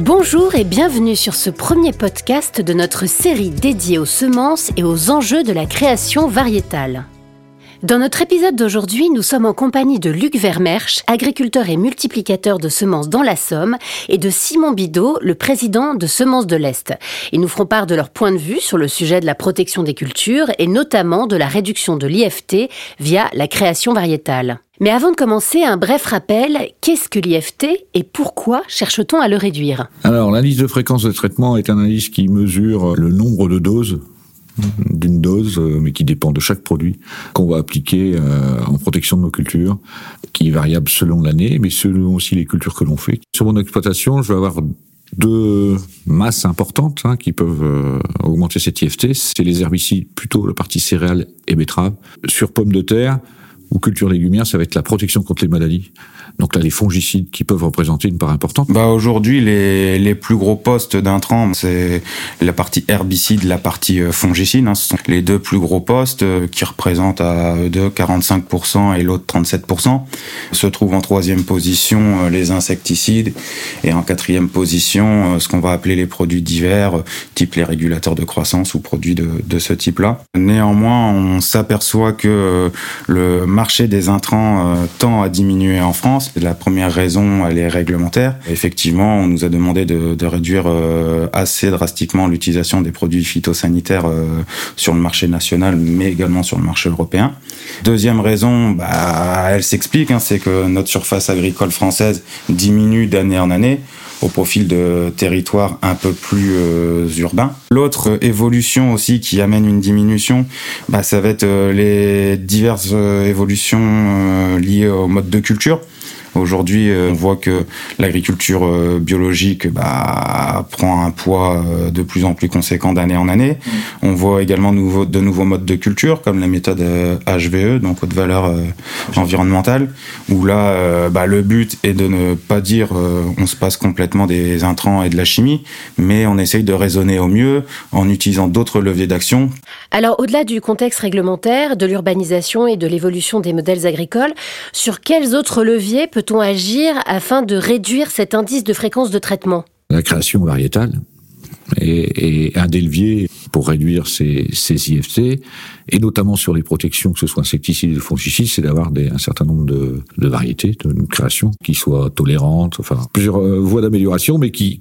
Bonjour et bienvenue sur ce premier podcast de notre série dédiée aux semences et aux enjeux de la création variétale. Dans notre épisode d'aujourd'hui, nous sommes en compagnie de Luc Vermersch, agriculteur et multiplicateur de semences dans la Somme, et de Simon Bidot, le président de Semences de l'Est. Ils nous feront part de leur point de vue sur le sujet de la protection des cultures et notamment de la réduction de l'IFT via la création variétale. Mais avant de commencer, un bref rappel, qu'est-ce que l'IFT et pourquoi cherche-t-on à le réduire? Alors, l'indice de fréquence de traitement est un indice qui mesure le nombre de doses d'une dose, euh, mais qui dépend de chaque produit qu'on va appliquer euh, en protection de nos cultures, qui est variable selon l'année, mais selon aussi les cultures que l'on fait. Sur mon exploitation, je vais avoir deux masses importantes hein, qui peuvent euh, augmenter cette IFT. C'est les herbicides, plutôt la partie céréales et betteraves. Sur pommes de terre ou culture légumière, ça va être la protection contre les maladies. Donc là, les fongicides qui peuvent représenter une part importante. Bah aujourd'hui, les, les plus gros postes d'intrants, c'est la partie herbicide, la partie euh, fongicide. Hein. Ce sont les deux plus gros postes euh, qui représentent à eux deux 45% et l'autre 37%. Se trouvent en troisième position euh, les insecticides et en quatrième position ce qu'on va appeler les produits divers, type les régulateurs de croissance ou produits de, de ce type-là. Néanmoins, on s'aperçoit que le marché des intrants tend à diminuer en France la première raison, elle est réglementaire. Effectivement, on nous a demandé de, de réduire euh, assez drastiquement l'utilisation des produits phytosanitaires euh, sur le marché national, mais également sur le marché européen. Deuxième raison, bah, elle s'explique, hein, c'est que notre surface agricole française diminue d'année en année au profil de territoires un peu plus euh, urbains. L'autre évolution aussi qui amène une diminution, bah, ça va être les diverses évolutions liées au mode de culture. Aujourd'hui, euh, on voit que l'agriculture euh, biologique bah, prend un poids euh, de plus en plus conséquent d'année en année. On voit également de nouveaux modes de culture, comme la méthode HVE, donc haute valeur environnementale, où là, bah, le but est de ne pas dire on se passe complètement des intrants et de la chimie, mais on essaye de raisonner au mieux en utilisant d'autres leviers d'action. Alors, au-delà du contexte réglementaire, de l'urbanisation et de l'évolution des modèles agricoles, sur quels autres leviers peut-on agir afin de réduire cet indice de fréquence de traitement? La création variétale est, un des leviers pour réduire ces, IFT, et notamment sur les protections, que ce soit insecticides ou fongicides, c'est d'avoir un certain nombre de, variétés, de, créations qui soient tolérantes, enfin plusieurs euh, voies d'amélioration, mais qui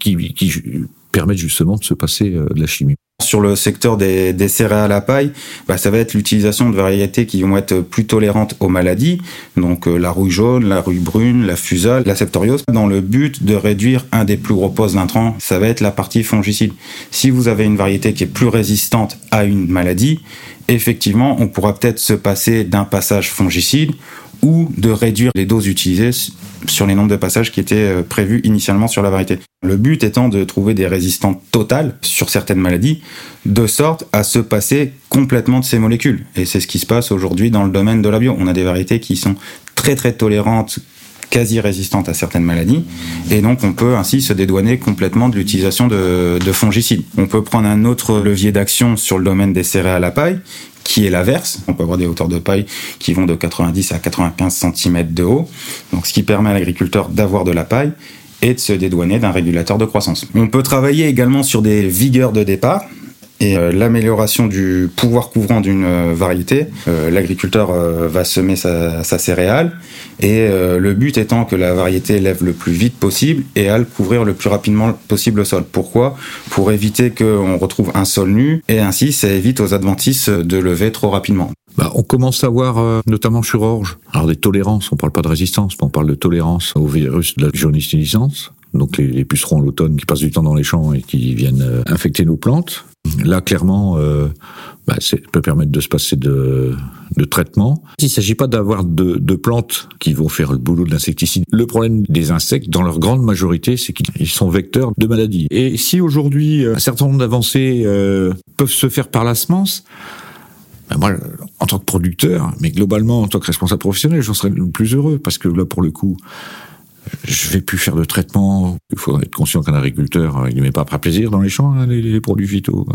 permettent justement de se passer euh, de la chimie. Sur le secteur des, des céréales à paille, bah, ça va être l'utilisation de variétés qui vont être plus tolérantes aux maladies, donc euh, la rouille jaune, la rouille brune, la fusale, la septoriose, dans le but de réduire un des plus gros postes d'intrants, ça va être la partie fongicide. Si vous avez une variété qui est plus résistante à une maladie, effectivement, on pourra peut-être se passer d'un passage fongicide ou de réduire les doses utilisées sur les nombres de passages qui étaient euh, prévus initialement sur la variété. Le but étant de trouver des résistantes totales sur certaines maladies, de sorte à se passer complètement de ces molécules. Et c'est ce qui se passe aujourd'hui dans le domaine de la bio. On a des variétés qui sont très très tolérantes quasi résistantes à certaines maladies, et donc on peut ainsi se dédouaner complètement de l'utilisation de, de, fongicides. On peut prendre un autre levier d'action sur le domaine des céréales à paille, qui est l'inverse. On peut avoir des hauteurs de paille qui vont de 90 à 95 cm de haut, donc ce qui permet à l'agriculteur d'avoir de la paille et de se dédouaner d'un régulateur de croissance. On peut travailler également sur des vigueurs de départ, et euh, l'amélioration du pouvoir couvrant d'une euh, variété. Euh, l'agriculteur va semer sa, sa, céréale et le but étant que la variété lève le plus vite possible et à le le plus rapidement possible le sol. Pourquoi? Pour éviter qu'on retrouve un sol nu et ainsi ça évite aux adventices de lever trop rapidement. Bah, on commence à voir, notamment sur orge, alors des tolérances, on parle pas de résistance, mais on parle de tolérance au virus de la jaunisse donc les, pucerons l'automne qui passent du temps dans les champs et qui viennent infecter nos plantes. Là, clairement, euh, bah, ça peut permettre de se passer de, traitement. Il ne s'agit pas d'avoir de, plantes qui vont faire le boulot de l'insecticide. Le problème des insectes, dans leur grande majorité, c'est qu'ils sont vecteurs de maladies. Et si aujourd'hui, un certain nombre d'avancées euh, peuvent se faire par la semence, ben moi, en tant que producteur, mais globalement en tant que responsable professionnel, j'en serais le plus heureux parce que là, pour le coup, je vais plus faire de traitement. Il faut être conscient qu'un agriculteur, il ne met pas après plaisir dans les champs, hein, les, produits phyto.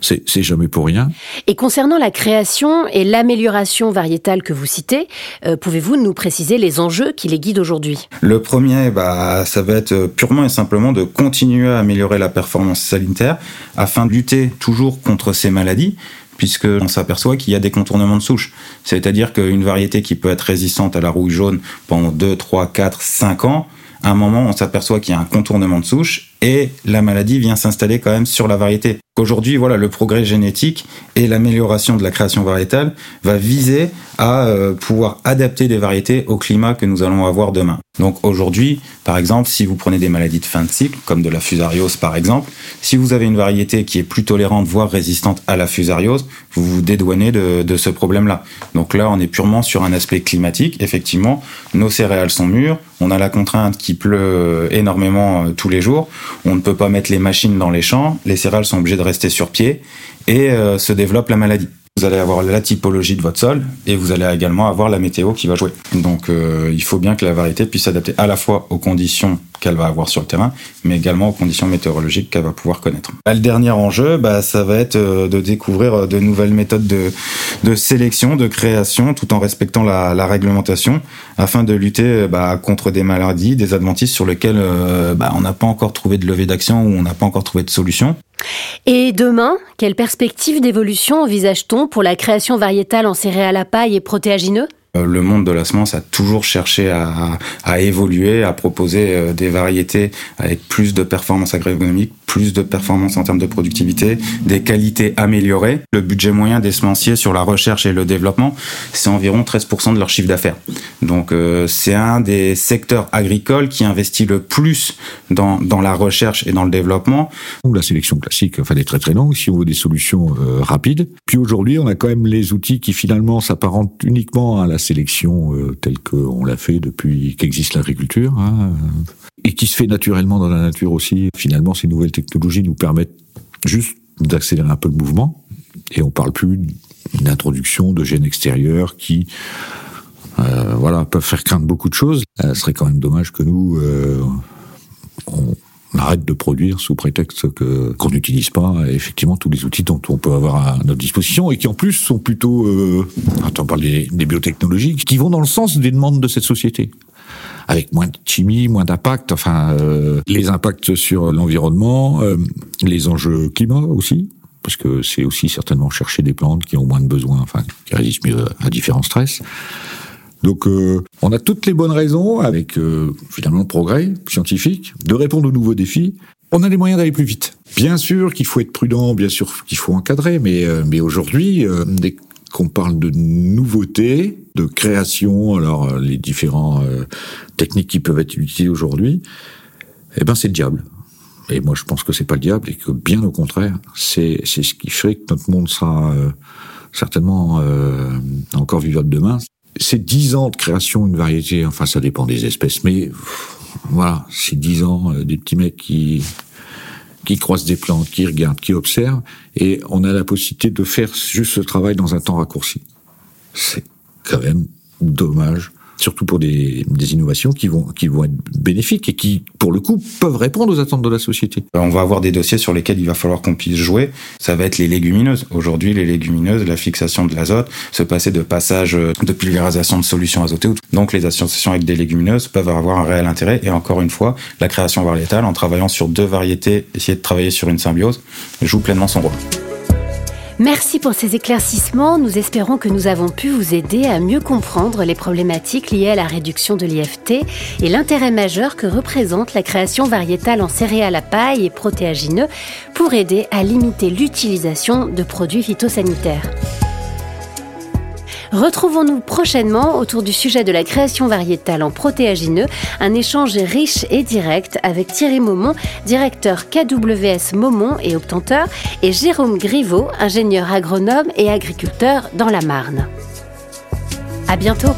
c'est jamais pour rien. Et concernant la création et l'amélioration variétale que vous citez, euh, pouvez-vous nous préciser les enjeux qui les guident aujourd'hui? Le premier, bah, ça va être purement et simplement de continuer à améliorer la performance sanitaire afin de lutter toujours contre ces maladies puisque on s'aperçoit qu'il y a des contournements de souche. C'est-à-dire qu'une variété qui peut être résistante à la rouille jaune pendant 2, 3, 4, 5 ans, un moment, on s'aperçoit qu'il y a un contournement de souche et la maladie vient s'installer quand même sur la variété. Aujourd'hui, voilà, le progrès génétique et l'amélioration de la création variétale va viser à euh, pouvoir adapter des variétés au climat que nous allons avoir demain. Donc aujourd'hui, par exemple, si vous prenez des maladies de fin de cycle, comme de la fusariose par exemple, si vous avez une variété qui est plus tolérante, voire résistante à la fusariose, vous vous dédouanez de, de ce problème-là. Donc là, on est purement sur un aspect climatique. Effectivement, nos céréales sont mûres, on a la contrainte qui pleut énormément euh, tous les jours, on ne peut pas mettre les machines dans les champs, les céréales sont obligées de rester sur pied. Et euh, se développe la maladie. Vous allez avoir la typologie de votre sol et vous allez également avoir la météo qui va jouer. Donc euh, il faut bien que la variété puisse s'adapter à la fois aux conditions qu'elle va avoir sur le terrain, mais également aux conditions météorologiques qu'elle va pouvoir connaître. Bah, le dernier enjeu, bah, ça va être euh, de découvrir de nouvelles méthodes de, de sélection, de création, tout en respectant la, réglementation, afin de lutter bah, contre des maladies, des adventices sur lesquels bah, on n'a pas encore trouvé de levée d'action ou on n'a pas encore trouvé de solution. Et demain, quelle perspective d'évolution envisage-t-on pour la création variétale en céréales à paille et protéagineux? Le monde de la semence a toujours cherché à, à évoluer, à proposer euh, des variétés avec plus de performance agronomique, plus de performance en termes de productivité, des qualités améliorées. Le budget moyen des semenciers sur la recherche et le développement, c'est environ 13% de leur chiffre d'affaires. Donc euh, c'est un des secteurs agricoles qui investit le plus dans, dans la recherche et dans le développement. La sélection classique fallait très très longue si on veut des solutions rapides. Puis aujourd'hui, on a quand même les outils qui finalement s'apparentent uniquement à la sélection euh, telle qu'on l'a fait depuis qu'existe l'agriculture, hein, et qui se fait naturellement dans la nature aussi. Finalement, ces nouvelles technologies nous permettent juste d'accélérer un peu le mouvement, et on parle plus d'introduction de gènes extérieurs qui euh, voilà, peuvent faire craindre beaucoup de choses. Ce serait quand même dommage que nous, euh, on, on arrête de produire sous prétexte que qu'on n'utilise pas effectivement tous les outils dont on peut avoir à notre disposition et qui en plus sont plutôt, euh, on parle des, des biotechnologies, qui vont dans le sens des demandes de cette société avec moins de chimie, moins d'impact, enfin euh, les impacts sur l'environnement, euh, les enjeux climat aussi, parce que c'est aussi certainement chercher des plantes qui ont moins de besoins, enfin qui résistent mieux à différents stress. Donc euh, on a toutes les bonnes raisons, avec euh, finalement le progrès scientifique, de répondre aux nouveaux défis. On a les moyens d'aller plus vite. Bien sûr qu'il faut être prudent, bien sûr qu'il faut encadrer, mais, euh, mais aujourd'hui, euh, dès qu'on parle de nouveautés, de création, alors euh, les différents techniques qui peuvent être utilisées aujourd'hui, eh ben c'est le diable. Et moi je pense que c'est pas le diable et que bien au contraire, c'est c'est ce qui fait que notre monde sera certainement encore vivable demain c'est dix ans de création d'une variété, enfin ça dépend des espèces, mais voilà, c'est dix ans euh, des petits mecs qui qui croisent des plantes, qui regardent, qui observent, et on a la possibilité de faire juste ce travail dans un temps raccourci. C'est quand même dommage surtout pour des, des, innovations qui vont, qui vont être bénéfiques et qui, pour le coup, peuvent répondre aux attentes de la société. On va avoir des dossiers sur lesquels il va falloir qu'on puisse jouer. Ça va être les légumineuses. Aujourd'hui, les légumineuses, la fixation de l'azote, se passer de passage de pulvérisation de solutions azotées. Donc, les associations avec des légumineuses peuvent avoir un réel intérêt. Et encore une fois, la création variétale, en travaillant sur deux variétés, essayer de travailler sur une symbiose, joue pleinement son rôle. Merci pour ces éclaircissements. Nous espérons que nous avons pu vous aider à mieux comprendre les problématiques liées à la réduction de l'IFT et l'intérêt majeur que représente la création variétale en céréales à paille et protéagineux pour aider à limiter l'utilisation de produits phytosanitaires. Retrouvons-nous prochainement autour du sujet de la création variétale en protéagineux, un échange riche et direct avec Thierry Maumont, directeur KWS Maumont et obtenteur, et Jérôme Griveau, ingénieur agronome et agriculteur dans la Marne. À bientôt!